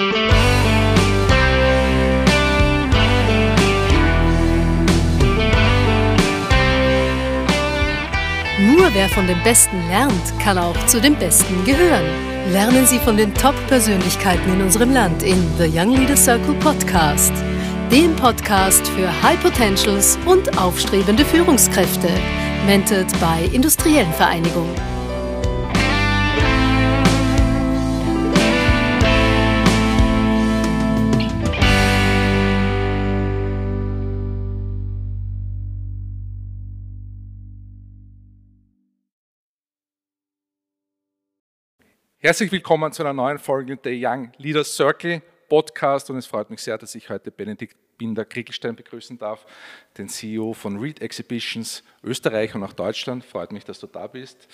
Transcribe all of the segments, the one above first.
Nur wer von dem Besten lernt, kann auch zu den Besten gehören. Lernen Sie von den Top-Persönlichkeiten in unserem Land in The Young Leader Circle Podcast, dem Podcast für High Potentials und aufstrebende Führungskräfte, mentored bei Industriellen Vereinigungen. Herzlich willkommen zu einer neuen Folge der Young Leaders Circle Podcast und es freut mich sehr, dass ich heute Benedikt Binder-Kriegelstein begrüßen darf, den CEO von Read Exhibitions Österreich und auch Deutschland. Freut mich, dass du da bist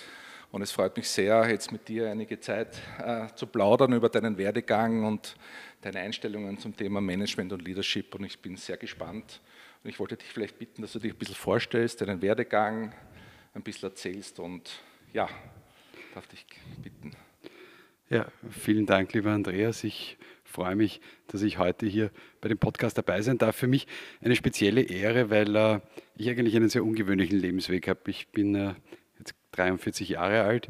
und es freut mich sehr, jetzt mit dir einige Zeit äh, zu plaudern über deinen Werdegang und deine Einstellungen zum Thema Management und Leadership und ich bin sehr gespannt und ich wollte dich vielleicht bitten, dass du dich ein bisschen vorstellst, deinen Werdegang ein bisschen erzählst und ja, darf dich bitten. Ja, vielen Dank, lieber Andreas. Ich freue mich, dass ich heute hier bei dem Podcast dabei sein darf. Für mich eine spezielle Ehre, weil äh, ich eigentlich einen sehr ungewöhnlichen Lebensweg habe. Ich bin äh, jetzt 43 Jahre alt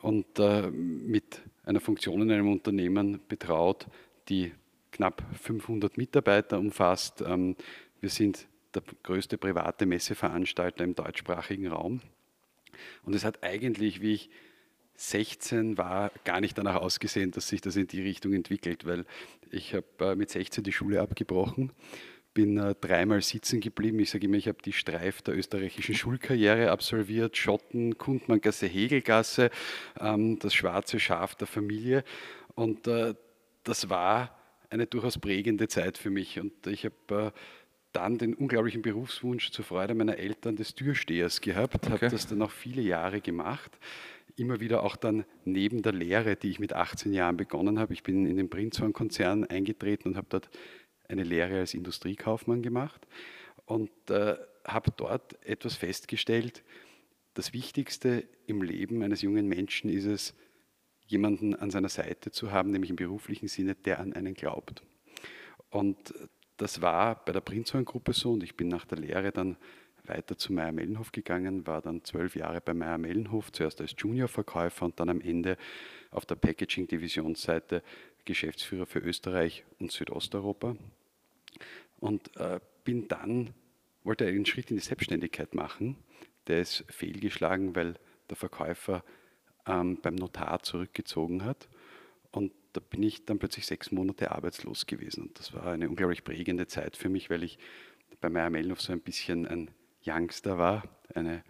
und äh, mit einer Funktion in einem Unternehmen betraut, die knapp 500 Mitarbeiter umfasst. Ähm, wir sind der größte private Messeveranstalter im deutschsprachigen Raum. Und es hat eigentlich, wie ich 16 war gar nicht danach ausgesehen, dass sich das in die Richtung entwickelt, weil ich habe äh, mit 16 die Schule abgebrochen, bin äh, dreimal sitzen geblieben. Ich sage immer, ich habe die Streif der österreichischen Schulkarriere absolviert, Schotten, Kundmanngasse, Hegelgasse, ähm, das schwarze Schaf der Familie. Und äh, das war eine durchaus prägende Zeit für mich. Und ich habe dann den unglaublichen Berufswunsch zur Freude meiner Eltern des Türstehers gehabt, okay. habe das dann auch viele Jahre gemacht immer wieder auch dann neben der Lehre, die ich mit 18 Jahren begonnen habe, ich bin in den Prinzhorn-Konzern eingetreten und habe dort eine Lehre als Industriekaufmann gemacht und äh, habe dort etwas festgestellt, das Wichtigste im Leben eines jungen Menschen ist es, jemanden an seiner Seite zu haben, nämlich im beruflichen Sinne, der an einen glaubt. Und das war bei der Prinzhorn-Gruppe so und ich bin nach der Lehre dann weiter zu Meyer Mellenhof gegangen, war dann zwölf Jahre bei Meyer Mellenhof, zuerst als Juniorverkäufer und dann am Ende auf der Packaging-Divisionsseite Geschäftsführer für Österreich und Südosteuropa. Und äh, bin dann, wollte einen Schritt in die Selbstständigkeit machen. Der ist fehlgeschlagen, weil der Verkäufer ähm, beim Notar zurückgezogen hat. Und da bin ich dann plötzlich sechs Monate arbeitslos gewesen. Und das war eine unglaublich prägende Zeit für mich, weil ich bei Meyer Mellenhof so ein bisschen ein Youngster war, eine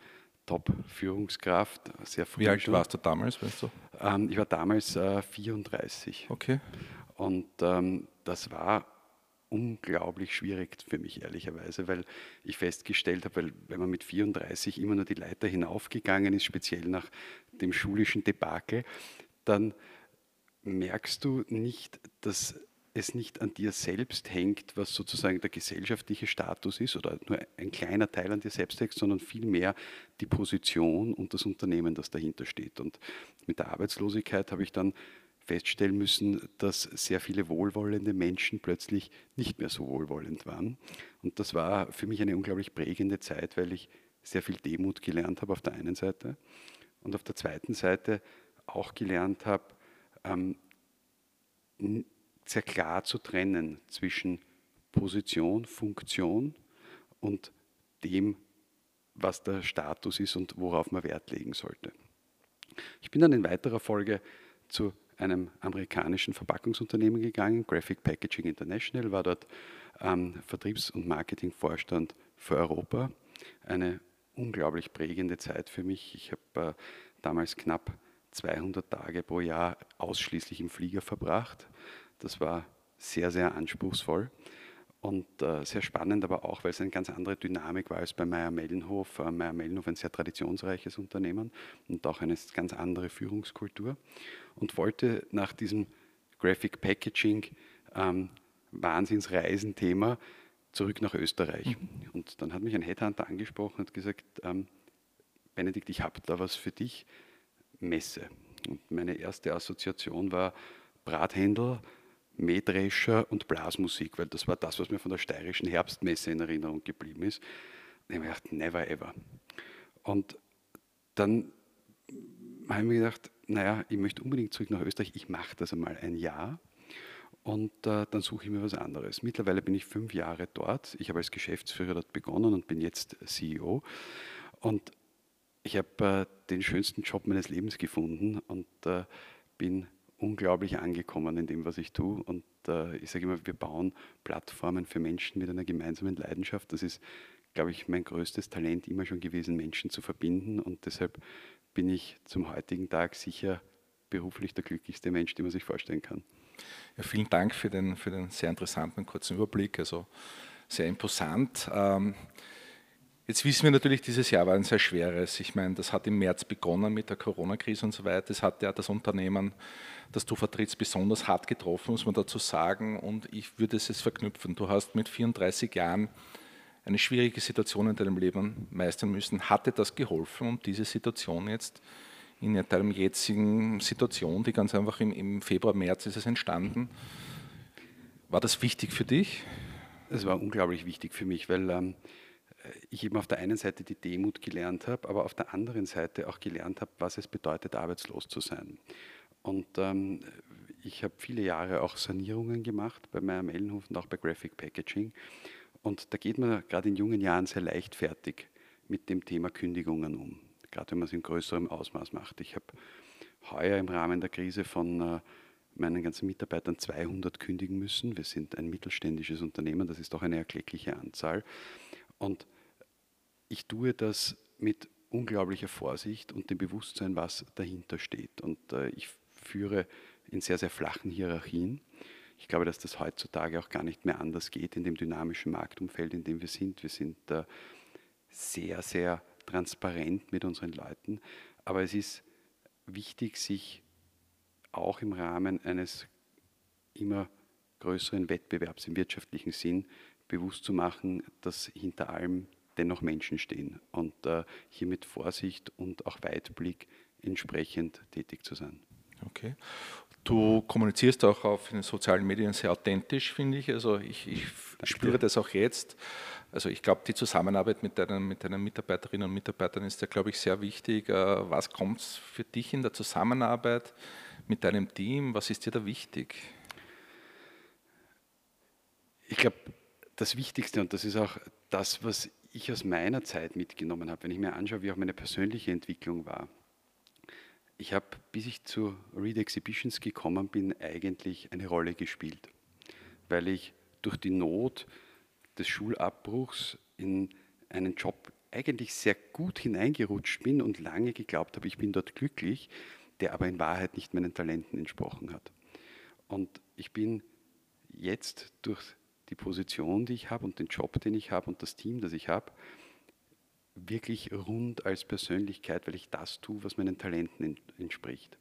Top-Führungskraft, sehr früh. Wie alt warst du damals, weißt du? Ähm, ich war damals äh, 34. Okay. Und ähm, das war unglaublich schwierig für mich, ehrlicherweise, weil ich festgestellt habe, weil wenn man mit 34 immer nur die Leiter hinaufgegangen ist, speziell nach dem schulischen Debakel, dann merkst du nicht, dass es nicht an dir selbst hängt, was sozusagen der gesellschaftliche Status ist oder nur ein kleiner Teil an dir selbst hängt, sondern vielmehr die Position und das Unternehmen, das dahinter steht. Und mit der Arbeitslosigkeit habe ich dann feststellen müssen, dass sehr viele wohlwollende Menschen plötzlich nicht mehr so wohlwollend waren. Und das war für mich eine unglaublich prägende Zeit, weil ich sehr viel Demut gelernt habe auf der einen Seite und auf der zweiten Seite auch gelernt habe, ähm, sehr klar zu trennen zwischen Position, Funktion und dem, was der Status ist und worauf man Wert legen sollte. Ich bin dann in weiterer Folge zu einem amerikanischen Verpackungsunternehmen gegangen, Graphic Packaging International, war dort ähm, Vertriebs- und Marketingvorstand für Europa. Eine unglaublich prägende Zeit für mich. Ich habe äh, damals knapp 200 Tage pro Jahr ausschließlich im Flieger verbracht, das war sehr, sehr anspruchsvoll und äh, sehr spannend, aber auch, weil es eine ganz andere Dynamik war als bei Meyer Mellenhof. Äh, Meyer Mellenhof ein sehr traditionsreiches Unternehmen und auch eine ganz andere Führungskultur und wollte nach diesem Graphic Packaging ähm, Wahnsinnsreisenthema zurück nach Österreich. Mhm. Und dann hat mich ein Headhunter angesprochen und gesagt, ähm, Benedikt, ich habe da was für dich, Messe. Und meine erste Assoziation war Brathändel, Mähdrescher und Blasmusik, weil das war das, was mir von der steirischen Herbstmesse in Erinnerung geblieben ist. Und ich habe mir gedacht, never ever. Und dann habe ich mir gedacht, naja, ich möchte unbedingt zurück nach Österreich, ich mache das einmal ein Jahr und äh, dann suche ich mir was anderes. Mittlerweile bin ich fünf Jahre dort. Ich habe als Geschäftsführer dort begonnen und bin jetzt CEO. Und ich habe äh, den schönsten Job meines Lebens gefunden und äh, bin unglaublich angekommen in dem, was ich tue. Und äh, ich sage immer, wir bauen Plattformen für Menschen mit einer gemeinsamen Leidenschaft. Das ist, glaube ich, mein größtes Talent immer schon gewesen, Menschen zu verbinden. Und deshalb bin ich zum heutigen Tag sicher beruflich der glücklichste Mensch, den man sich vorstellen kann. Ja, vielen Dank für den, für den sehr interessanten kurzen Überblick. Also sehr imposant. Ähm, Jetzt wissen wir natürlich, dieses Jahr war ein sehr schweres. Ich meine, das hat im März begonnen mit der Corona-Krise und so weiter. Das hat ja das Unternehmen, das du vertrittst, besonders hart getroffen, muss man dazu sagen. Und ich würde es jetzt verknüpfen. Du hast mit 34 Jahren eine schwierige Situation in deinem Leben meistern müssen. Hatte das geholfen, um diese Situation jetzt in deinem jetzigen Situation, die ganz einfach im, im Februar, März ist es entstanden, war das wichtig für dich? Es war unglaublich wichtig für mich, weil ähm, ich eben auf der einen Seite die Demut gelernt habe, aber auf der anderen Seite auch gelernt habe, was es bedeutet, arbeitslos zu sein. Und ähm, ich habe viele Jahre auch Sanierungen gemacht bei Meyer Mellenhof und auch bei Graphic Packaging. Und da geht man gerade in jungen Jahren sehr leichtfertig mit dem Thema Kündigungen um, gerade wenn man es in größerem Ausmaß macht. Ich habe heuer im Rahmen der Krise von äh, meinen ganzen Mitarbeitern 200 kündigen müssen. Wir sind ein mittelständisches Unternehmen, das ist doch eine erkleckliche Anzahl. Und ich tue das mit unglaublicher Vorsicht und dem Bewusstsein, was dahinter steht. Und äh, ich führe in sehr, sehr flachen Hierarchien. Ich glaube, dass das heutzutage auch gar nicht mehr anders geht in dem dynamischen Marktumfeld, in dem wir sind. Wir sind äh, sehr, sehr transparent mit unseren Leuten. Aber es ist wichtig, sich auch im Rahmen eines immer größeren Wettbewerbs im wirtschaftlichen Sinn bewusst zu machen, dass hinter allem dennoch Menschen stehen und äh, hier mit Vorsicht und auch Weitblick entsprechend tätig zu sein. Okay. Du kommunizierst auch auf den sozialen Medien sehr authentisch, finde ich. Also ich, ich spüre das auch jetzt. Also ich glaube, die Zusammenarbeit mit deinen, mit deinen Mitarbeiterinnen und Mitarbeitern ist ja, glaube ich, sehr wichtig. Äh, was kommt für dich in der Zusammenarbeit mit deinem Team? Was ist dir da wichtig? Ich glaube, das Wichtigste, und das ist auch das, was ich aus meiner Zeit mitgenommen habe, wenn ich mir anschaue, wie auch meine persönliche Entwicklung war. Ich habe, bis ich zu Read Exhibitions gekommen bin, eigentlich eine Rolle gespielt, weil ich durch die Not des Schulabbruchs in einen Job eigentlich sehr gut hineingerutscht bin und lange geglaubt habe, ich bin dort glücklich, der aber in Wahrheit nicht meinen Talenten entsprochen hat. Und ich bin jetzt durch die Position, die ich habe und den Job, den ich habe und das Team, das ich habe, wirklich rund als Persönlichkeit, weil ich das tue, was meinen Talenten entspricht.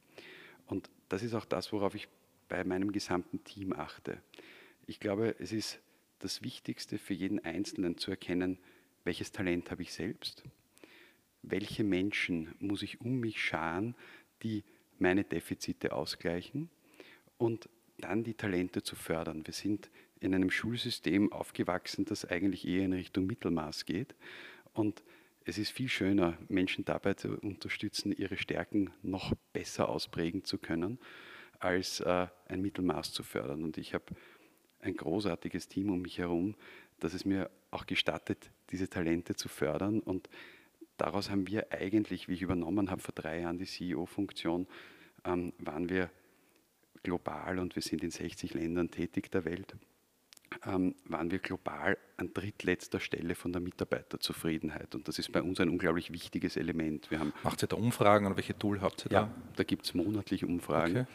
Und das ist auch das, worauf ich bei meinem gesamten Team achte. Ich glaube, es ist das Wichtigste für jeden Einzelnen zu erkennen, welches Talent habe ich selbst, welche Menschen muss ich um mich scharen, die meine Defizite ausgleichen und dann die Talente zu fördern. Wir sind in einem Schulsystem aufgewachsen, das eigentlich eher in Richtung Mittelmaß geht. Und es ist viel schöner, Menschen dabei zu unterstützen, ihre Stärken noch besser ausprägen zu können, als äh, ein Mittelmaß zu fördern. Und ich habe ein großartiges Team um mich herum, das es mir auch gestattet, diese Talente zu fördern. Und daraus haben wir eigentlich, wie ich übernommen habe vor drei Jahren die CEO-Funktion, ähm, waren wir global und wir sind in 60 Ländern tätig der Welt waren wir global an drittletzter Stelle von der Mitarbeiterzufriedenheit. Und das ist bei uns ein unglaublich wichtiges Element. Wir haben, Macht ihr da Umfragen oder welche Tool habt ihr da? Ja, da gibt es monatlich Umfragen. Okay.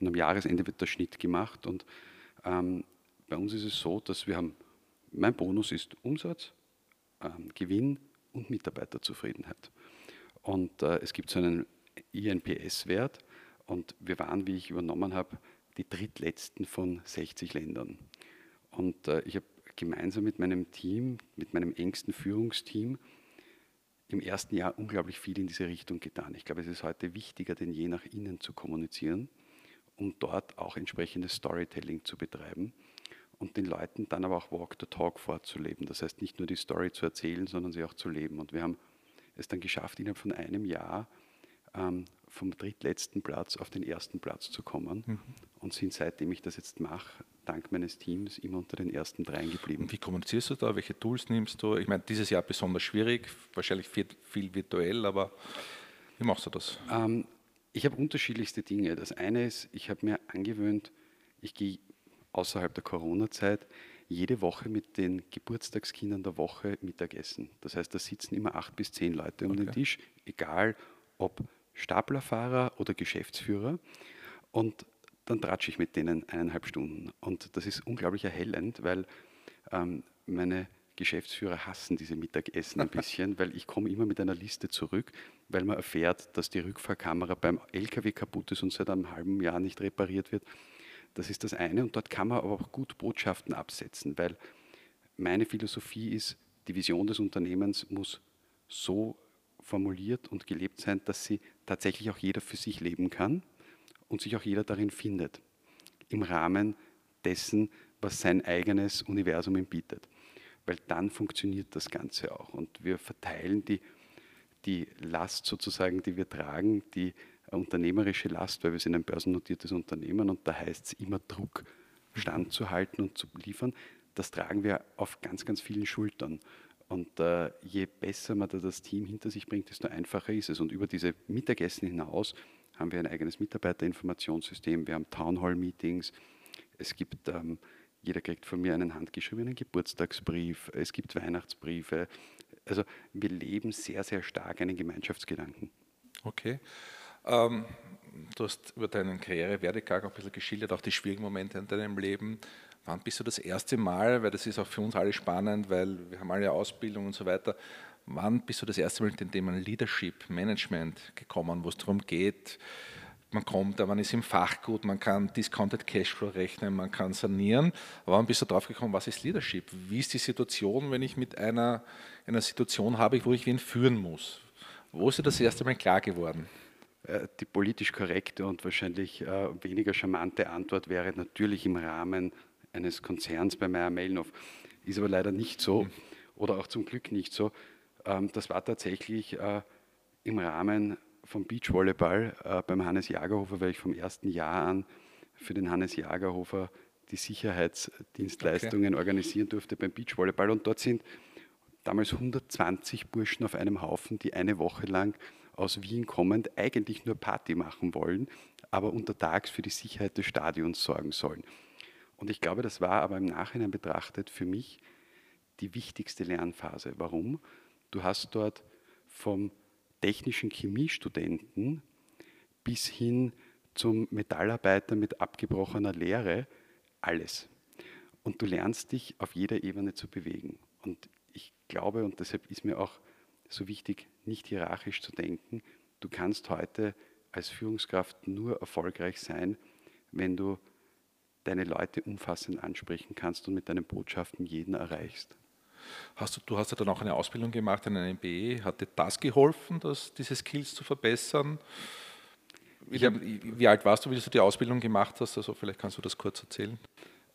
Und am Jahresende wird der Schnitt gemacht. Und ähm, bei uns ist es so, dass wir haben, mein Bonus ist Umsatz, ähm, Gewinn und Mitarbeiterzufriedenheit. Und äh, es gibt so einen INPS-Wert und wir waren, wie ich übernommen habe, die drittletzten von 60 Ländern. Und äh, ich habe gemeinsam mit meinem Team, mit meinem engsten Führungsteam, im ersten Jahr unglaublich viel in diese Richtung getan. Ich glaube, es ist heute wichtiger denn je nach innen zu kommunizieren um dort auch entsprechendes Storytelling zu betreiben und den Leuten dann aber auch Walk the Talk vorzuleben. Das heißt, nicht nur die Story zu erzählen, sondern sie auch zu leben. Und wir haben es dann geschafft, innerhalb von einem Jahr ähm, vom drittletzten Platz auf den ersten Platz zu kommen mhm. und sind seitdem ich das jetzt mache, dank meines Teams immer unter den ersten dreien geblieben. Und wie kommunizierst du da? Welche Tools nimmst du? Ich meine, dieses Jahr besonders schwierig, wahrscheinlich viel, viel virtuell, aber wie machst du das? Ähm, ich habe unterschiedlichste Dinge. Das eine ist, ich habe mir angewöhnt, ich gehe außerhalb der Corona-Zeit jede Woche mit den Geburtstagskindern der Woche Mittagessen. Das heißt, da sitzen immer acht bis zehn Leute um okay. den Tisch, egal ob Staplerfahrer oder Geschäftsführer. Und dann tratsche ich mit denen eineinhalb Stunden. Und das ist unglaublich erhellend, weil ähm, meine Geschäftsführer hassen diese Mittagessen ein bisschen, weil ich komme immer mit einer Liste zurück, weil man erfährt, dass die Rückfahrkamera beim LKW kaputt ist und seit einem halben Jahr nicht repariert wird. Das ist das eine und dort kann man aber auch gut Botschaften absetzen, weil meine Philosophie ist, die Vision des Unternehmens muss so formuliert und gelebt sein, dass sie tatsächlich auch jeder für sich leben kann und sich auch jeder darin findet, im Rahmen dessen, was sein eigenes Universum ihm bietet. Weil dann funktioniert das Ganze auch und wir verteilen die, die Last sozusagen, die wir tragen, die unternehmerische Last, weil wir sind ein börsennotiertes Unternehmen und da heißt es immer Druck standzuhalten und zu liefern. Das tragen wir auf ganz, ganz vielen Schultern. Und äh, je besser man da das Team hinter sich bringt, desto einfacher ist es. Und über diese Mittagessen hinaus haben wir ein eigenes Mitarbeiterinformationssystem, wir haben Townhall-Meetings, es gibt, ähm, jeder kriegt von mir einen handgeschriebenen Geburtstagsbrief, es gibt Weihnachtsbriefe. Also wir leben sehr, sehr stark einen Gemeinschaftsgedanken. Okay. Ähm, du hast über deinen Karrierewerdegang ein bisschen geschildert, auch die schwierigen Momente in deinem Leben. Wann bist du das erste Mal, weil das ist auch für uns alle spannend, weil wir haben alle Ausbildung und so weiter, wann bist du das erste Mal in den Thema Leadership, Management gekommen, wo es darum geht, man kommt, man ist im Fachgut, man kann Discounted Cashflow rechnen, man kann sanieren. Aber wann bist du drauf gekommen, was ist Leadership? Wie ist die Situation, wenn ich mit einer, einer Situation habe, wo ich wen führen muss? Wo ist dir das erste Mal klar geworden? Äh, die politisch korrekte und wahrscheinlich äh, weniger charmante Antwort wäre natürlich im Rahmen eines Konzerns bei Meyer Mellenhof. Ist aber leider nicht so mhm. oder auch zum Glück nicht so. Ähm, das war tatsächlich äh, im Rahmen vom Beachvolleyball äh, beim Hannes Jagerhofer, weil ich vom ersten Jahr an für den Hannes Jagerhofer die Sicherheitsdienstleistungen okay. organisieren durfte beim Beachvolleyball. Und dort sind damals 120 Burschen auf einem Haufen, die eine Woche lang aus Wien kommend eigentlich nur Party machen wollen, aber untertags für die Sicherheit des Stadions sorgen sollen. Und ich glaube, das war aber im Nachhinein betrachtet für mich die wichtigste Lernphase. Warum? Du hast dort vom technischen Chemiestudenten bis hin zum Metallarbeiter mit abgebrochener Lehre alles. Und du lernst dich auf jeder Ebene zu bewegen. Und ich glaube, und deshalb ist mir auch so wichtig, nicht hierarchisch zu denken, du kannst heute als Führungskraft nur erfolgreich sein, wenn du deine Leute umfassend ansprechen kannst und mit deinen Botschaften jeden erreichst. Hast du, du hast ja dann auch eine Ausbildung gemacht in einem MBE. Hat dir das geholfen, das, diese Skills zu verbessern? Wie, wie, alt warst du, wie du die Ausbildung gemacht hast? Also vielleicht kannst du das kurz erzählen.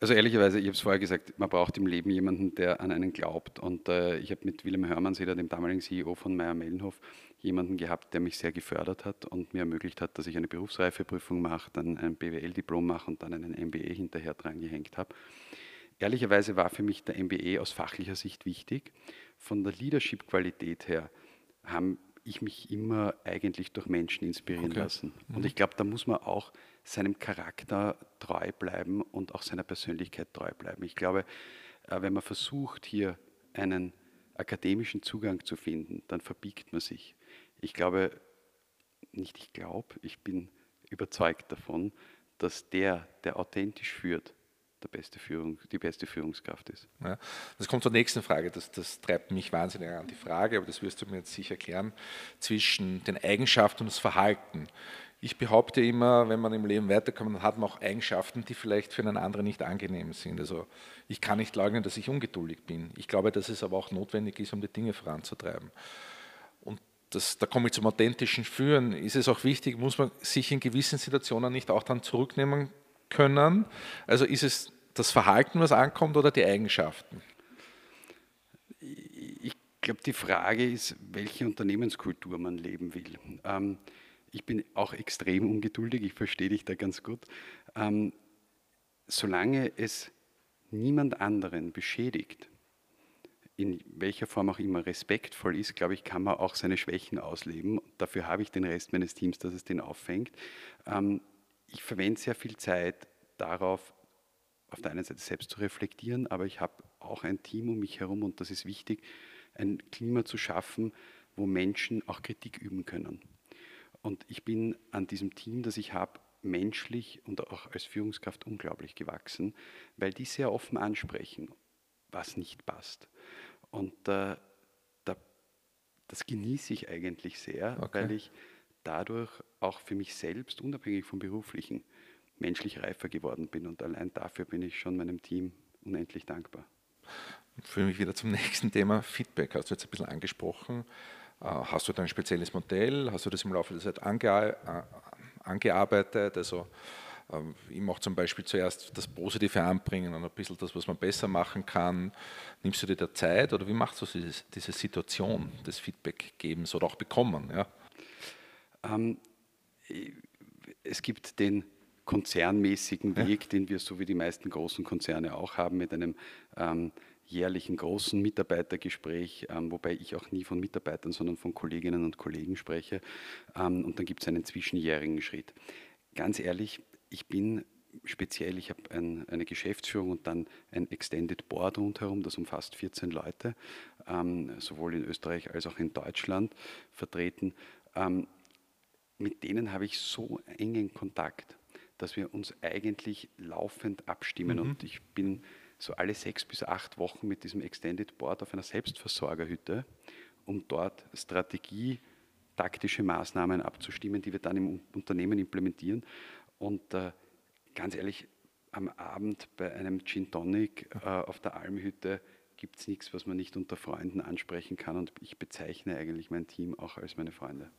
Also ehrlicherweise, ich habe es vorher gesagt, man braucht im Leben jemanden, der an einen glaubt. Und äh, ich habe mit Willem Hörmannseder, dem damaligen CEO von Meyer Mellenhof, jemanden gehabt, der mich sehr gefördert hat und mir ermöglicht hat, dass ich eine Berufsreifeprüfung mache, dann ein BWL-Diplom mache und dann einen MBA hinterher dran gehängt habe. Ehrlicherweise war für mich der MBA aus fachlicher Sicht wichtig. Von der Leadership-Qualität her habe ich mich immer eigentlich durch Menschen inspirieren okay. lassen. Und mhm. ich glaube, da muss man auch seinem Charakter treu bleiben und auch seiner Persönlichkeit treu bleiben. Ich glaube, äh, wenn man versucht, hier einen akademischen Zugang zu finden, dann verbiegt man sich. Ich glaube, nicht ich glaube, ich bin überzeugt davon, dass der, der authentisch führt, der beste Führung, die beste Führungskraft ist. Ja, das kommt zur nächsten Frage, das, das treibt mich wahnsinnig an die Frage, aber das wirst du mir jetzt sicher erklären, zwischen den Eigenschaften und das Verhalten. Ich behaupte immer, wenn man im Leben weiterkommt, dann hat man auch Eigenschaften, die vielleicht für einen anderen nicht angenehm sind. Also ich kann nicht leugnen, dass ich ungeduldig bin. Ich glaube, dass es aber auch notwendig ist, um die Dinge voranzutreiben. Und das, da komme ich zum authentischen Führen, ist es auch wichtig, muss man sich in gewissen Situationen nicht auch dann zurücknehmen können? Also ist es das Verhalten, was ankommt oder die Eigenschaften? Ich glaube, die Frage ist, welche Unternehmenskultur man leben will. Ähm, ich bin auch extrem ungeduldig, ich verstehe dich da ganz gut. Ähm, solange es niemand anderen beschädigt, in welcher Form auch immer respektvoll ist, glaube ich, kann man auch seine Schwächen ausleben. Dafür habe ich den Rest meines Teams, dass es den auffängt. Ähm, ich verwende sehr viel Zeit darauf, auf der einen Seite selbst zu reflektieren, aber ich habe auch ein Team um mich herum und das ist wichtig, ein Klima zu schaffen, wo Menschen auch Kritik üben können. Und ich bin an diesem Team, das ich habe, menschlich und auch als Führungskraft unglaublich gewachsen, weil die sehr offen ansprechen, was nicht passt. Und äh, da, das genieße ich eigentlich sehr, okay. weil ich dadurch auch für mich selbst, unabhängig vom beruflichen, menschlich reifer geworden bin. Und allein dafür bin ich schon meinem Team unendlich dankbar. Führe mich wieder zum nächsten Thema, Feedback. Hast du jetzt ein bisschen angesprochen. Äh, hast du da ein spezielles Modell? Hast du das im Laufe der Zeit ange äh, angearbeitet? Also ähm, ich mache zum Beispiel zuerst das Positive anbringen und ein bisschen das, was man besser machen kann. Nimmst du dir da Zeit oder wie machst du diese Situation des Feedbackgebens oder auch bekommen? Ja? Ähm, es gibt den konzernmäßigen Weg, ja. den wir so wie die meisten großen Konzerne auch haben, mit einem ähm, jährlichen großen Mitarbeitergespräch, ähm, wobei ich auch nie von Mitarbeitern, sondern von Kolleginnen und Kollegen spreche. Ähm, und dann gibt es einen zwischenjährigen Schritt. Ganz ehrlich, ich bin speziell, ich habe ein, eine Geschäftsführung und dann ein Extended Board rundherum, das umfasst 14 Leute, ähm, sowohl in Österreich als auch in Deutschland vertreten. Ähm, mit denen habe ich so engen Kontakt, dass wir uns eigentlich laufend abstimmen. Mhm. Und ich bin so alle sechs bis acht Wochen mit diesem Extended Board auf einer Selbstversorgerhütte, um dort Strategie, taktische Maßnahmen abzustimmen, die wir dann im Unternehmen implementieren. Und äh, ganz ehrlich, am Abend bei einem Gin Tonic äh, auf der Almhütte gibt es nichts, was man nicht unter Freunden ansprechen kann. Und ich bezeichne eigentlich mein Team auch als meine Freunde.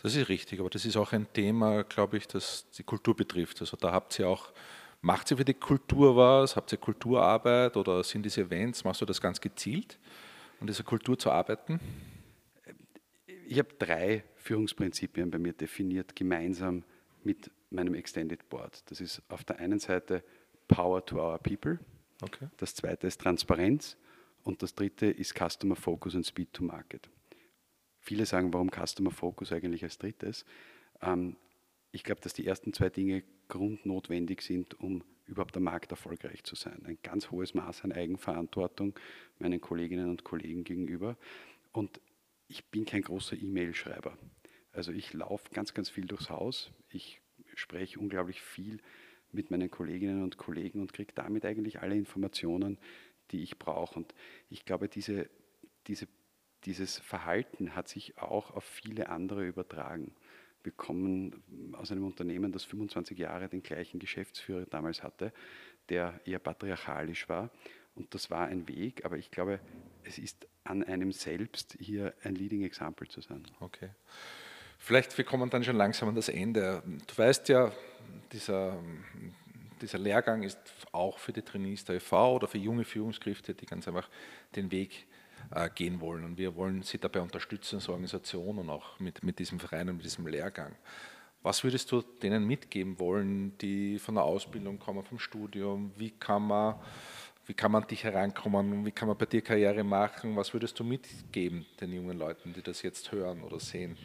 Das ist richtig, aber das ist auch ein Thema, glaube ich, das die Kultur betrifft. Also da habt ihr auch Macht ihr für die Kultur was? Habt ihr Kulturarbeit oder sind diese Events, machst du das ganz gezielt, an dieser Kultur zu arbeiten? Ich habe drei Führungsprinzipien bei mir definiert, gemeinsam mit meinem Extended Board. Das ist auf der einen Seite Power to our people, okay. das zweite ist Transparenz und das dritte ist Customer Focus und Speed to Market. Viele sagen, warum Customer Focus eigentlich als drittes? Ähm, ich glaube, dass die ersten zwei Dinge grundnotwendig sind, um überhaupt am Markt erfolgreich zu sein. Ein ganz hohes Maß an Eigenverantwortung meinen Kolleginnen und Kollegen gegenüber. Und ich bin kein großer E-Mail-Schreiber. Also ich laufe ganz, ganz viel durchs Haus. Ich spreche unglaublich viel mit meinen Kolleginnen und Kollegen und kriege damit eigentlich alle Informationen, die ich brauche. Und ich glaube, diese, diese, dieses Verhalten hat sich auch auf viele andere übertragen. Wir kommen aus einem Unternehmen, das 25 Jahre den gleichen Geschäftsführer damals hatte, der eher patriarchalisch war. Und das war ein Weg, aber ich glaube, es ist an einem selbst, hier ein Leading Example zu sein. Okay. Vielleicht, wir kommen dann schon langsam an das Ende. Du weißt ja, dieser, dieser Lehrgang ist auch für die Trainees der EV oder für junge Führungskräfte, die ganz einfach den Weg gehen wollen. Und wir wollen Sie dabei unterstützen als Organisation und auch mit, mit diesem Verein und mit diesem Lehrgang. Was würdest du denen mitgeben wollen, die von der Ausbildung kommen, vom Studium? Wie kann man, wie kann man dich herankommen? Wie kann man bei dir Karriere machen? Was würdest du mitgeben den jungen Leuten, die das jetzt hören oder sehen?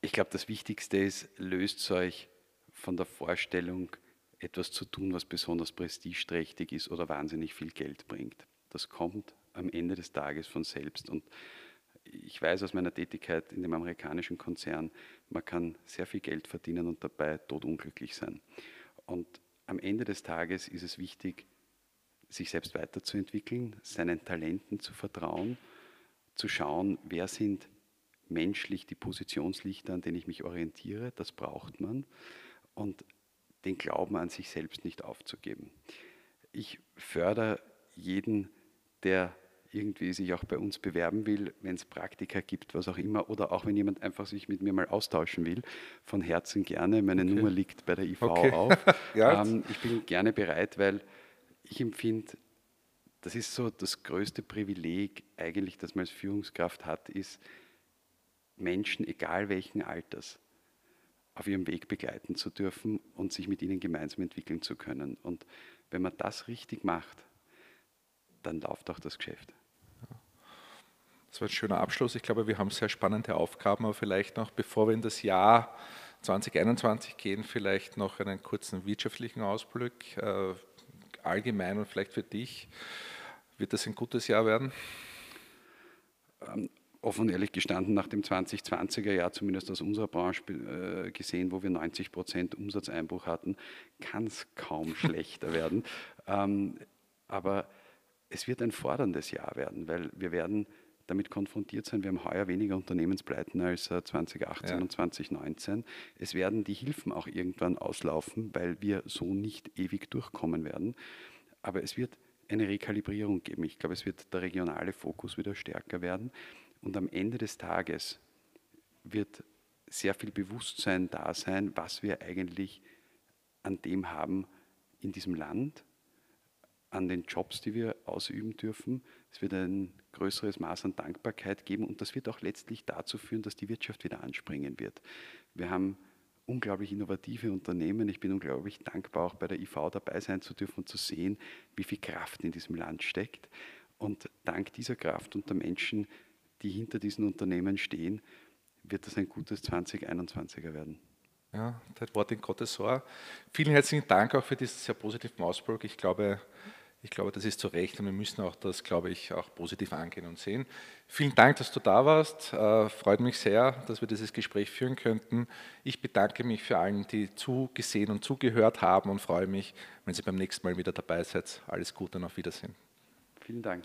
Ich glaube, das Wichtigste ist, löst euch von der Vorstellung, etwas zu tun, was besonders prestigeträchtig ist oder wahnsinnig viel Geld bringt. Das kommt am Ende des Tages von selbst. Und ich weiß aus meiner Tätigkeit in dem amerikanischen Konzern, man kann sehr viel Geld verdienen und dabei todunglücklich sein. Und am Ende des Tages ist es wichtig, sich selbst weiterzuentwickeln, seinen Talenten zu vertrauen, zu schauen, wer sind menschlich die Positionslichter, an denen ich mich orientiere, das braucht man, und den Glauben an sich selbst nicht aufzugeben. Ich fördere jeden, der irgendwie sich auch bei uns bewerben will, wenn es Praktika gibt, was auch immer, oder auch wenn jemand einfach sich mit mir mal austauschen will, von Herzen gerne. Meine okay. Nummer liegt bei der IV okay. auf. ja. ähm, ich bin gerne bereit, weil ich empfinde, das ist so das größte Privileg eigentlich, das man als Führungskraft hat, ist Menschen, egal welchen Alters, auf ihrem Weg begleiten zu dürfen und sich mit ihnen gemeinsam entwickeln zu können. Und wenn man das richtig macht, dann läuft auch das Geschäft. Das war ein schöner Abschluss. Ich glaube, wir haben sehr spannende Aufgaben, aber vielleicht noch, bevor wir in das Jahr 2021 gehen, vielleicht noch einen kurzen wirtschaftlichen Ausblick, äh, allgemein und vielleicht für dich. Wird das ein gutes Jahr werden? Ähm, offen ehrlich gestanden, nach dem 2020er Jahr, zumindest aus unserer Branche äh, gesehen, wo wir 90 Prozent Umsatzeinbruch hatten, kann es kaum schlechter werden. Ähm, aber es wird ein forderndes Jahr werden, weil wir werden damit konfrontiert sein. Wir haben heuer weniger Unternehmenspleiten als 2018 ja. und 2019. Es werden die Hilfen auch irgendwann auslaufen, weil wir so nicht ewig durchkommen werden. Aber es wird eine Rekalibrierung geben. Ich glaube, es wird der regionale Fokus wieder stärker werden. Und am Ende des Tages wird sehr viel Bewusstsein da sein, was wir eigentlich an dem haben in diesem Land, an den Jobs, die wir ausüben dürfen. Es wird ein größeres Maß an Dankbarkeit geben und das wird auch letztlich dazu führen, dass die Wirtschaft wieder anspringen wird. Wir haben unglaublich innovative Unternehmen. Ich bin unglaublich dankbar, auch bei der IV dabei sein zu dürfen und zu sehen, wie viel Kraft in diesem Land steckt. Und dank dieser Kraft und der Menschen, die hinter diesen Unternehmen stehen, wird das ein gutes 2021er werden. Ja, das Wort in Gottes Ohr. Vielen herzlichen Dank auch für diesen sehr positiven Ausblick. Ich glaube, ich glaube, das ist zu Recht und wir müssen auch das, glaube ich, auch positiv angehen und sehen. Vielen Dank, dass du da warst. Äh, freut mich sehr, dass wir dieses Gespräch führen könnten. Ich bedanke mich für allen, die zugesehen und zugehört haben und freue mich, wenn Sie beim nächsten Mal wieder dabei seid. Alles Gute und auf Wiedersehen. Vielen Dank.